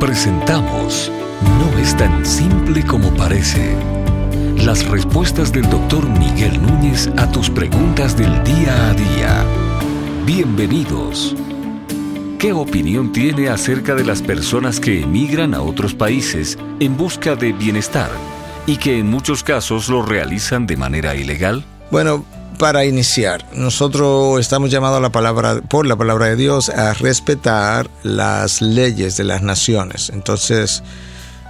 Presentamos No es tan simple como parece. Las respuestas del doctor Miguel Núñez a tus preguntas del día a día. Bienvenidos. ¿Qué opinión tiene acerca de las personas que emigran a otros países en busca de bienestar y que en muchos casos lo realizan de manera ilegal? Bueno, para iniciar, nosotros estamos llamados a la palabra, por la palabra de Dios a respetar las leyes de las naciones. Entonces,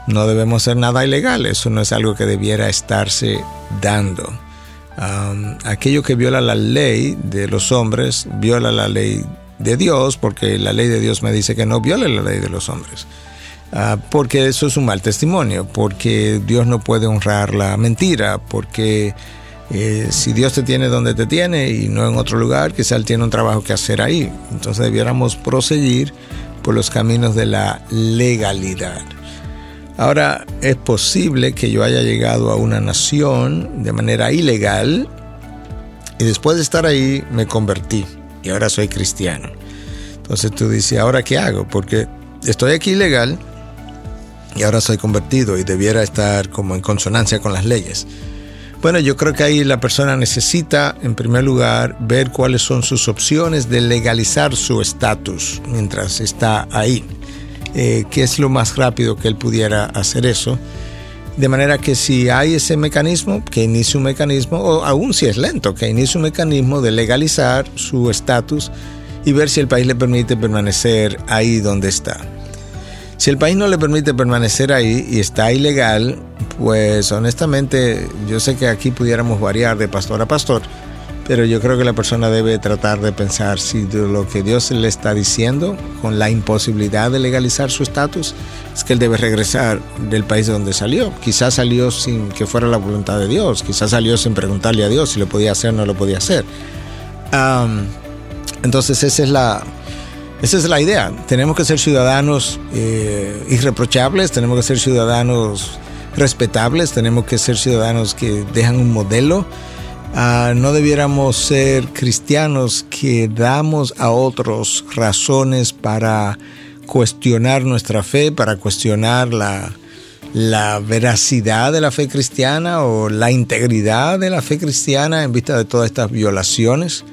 no debemos hacer nada ilegal, eso no es algo que debiera estarse dando. aquello que viola la ley de los hombres, viola la ley de Dios, porque la ley de Dios me dice que no viole la ley de los hombres. Ah, porque eso es un mal testimonio, porque Dios no puede honrar la mentira, porque eh, si Dios te tiene donde te tiene y no en otro lugar, quizá Él tiene un trabajo que hacer ahí. Entonces debiéramos proseguir por los caminos de la legalidad. Ahora, es posible que yo haya llegado a una nación de manera ilegal y después de estar ahí me convertí y ahora soy cristiano. Entonces tú dices, ¿ahora qué hago? Porque estoy aquí ilegal y ahora soy convertido y debiera estar como en consonancia con las leyes. Bueno, yo creo que ahí la persona necesita, en primer lugar, ver cuáles son sus opciones de legalizar su estatus mientras está ahí. Eh, ¿Qué es lo más rápido que él pudiera hacer eso? De manera que si hay ese mecanismo, que inicie un mecanismo, o aún si es lento, que inicie un mecanismo de legalizar su estatus y ver si el país le permite permanecer ahí donde está. Si el país no le permite permanecer ahí y está ilegal, pues honestamente yo sé que aquí pudiéramos variar de pastor a pastor, pero yo creo que la persona debe tratar de pensar si lo que Dios le está diciendo con la imposibilidad de legalizar su estatus es que él debe regresar del país de donde salió. Quizás salió sin que fuera la voluntad de Dios, quizás salió sin preguntarle a Dios si lo podía hacer o no lo podía hacer. entonces esa es la, esa es la idea. Tenemos que ser ciudadanos eh, irreprochables, tenemos que ser ciudadanos respetables, tenemos que ser ciudadanos que dejan un modelo Ah, no debiéramos ser cristianos que damos a otros razones para cuestionar nuestra fe, para cuestionar la, la veracidad de la fe cristiana o la integridad de la fe cristiana en vista de todas estas violaciones.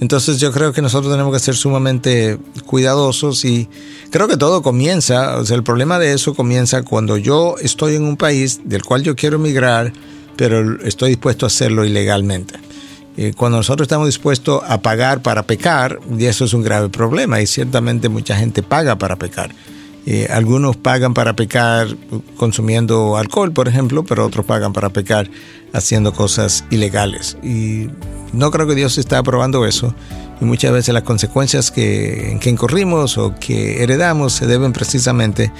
Entonces yo creo que nosotros tenemos que ser sumamente cuidadosos y creo que todo comienza, o sea, el problema de eso comienza cuando yo estoy en un país del cual yo quiero emigrar, pero estoy dispuesto a hacerlo ilegalmente. cuando nosotros estamos dispuestos a pagar para pecar, y eso es un grave problema, y ciertamente mucha gente paga para pecar. algunos pagan para pecar consumiendo alcohol, por ejemplo, pero otros pagan para pecar haciendo cosas ilegales. Y no creo que Dios está aprobando eso. Y muchas veces las consecuencias que, en que incurrimos o que heredamos se deben precisamente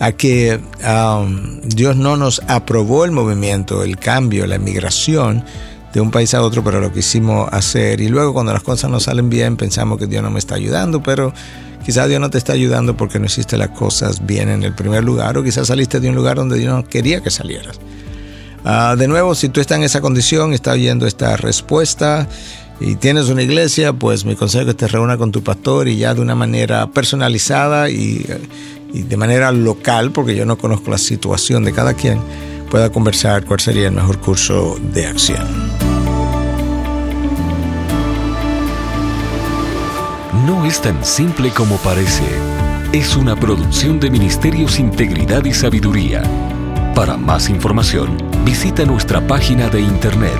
a que um, Dios no nos aprobó el movimiento, el cambio, la emigración de un país a otro, pero lo quisimos hacer. Y luego cuando las cosas no salen bien, pensamos que Dios no me está ayudando, pero quizás Dios no te está ayudando porque no hiciste las cosas bien en el primer lugar, o quizás saliste de un lugar donde Dios no quería que salieras. Ah, de nuevo, si tú estás en esa condición, estás oyendo esta respuesta y tienes una iglesia, pues mi consejo es que te reúna con tu pastor y ya de una manera personalizada y y de manera local, porque yo no conozco la situación de cada quien, pueda conversar cuál sería el mejor curso de acción. No es tan simple como parece. Es una producción de Ministerios Integridad y Sabiduría. Para más información, visita nuestra página de internet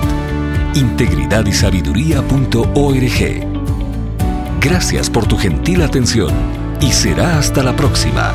integridadysabiduría.org. Gracias por tu gentil atención y será hasta la próxima.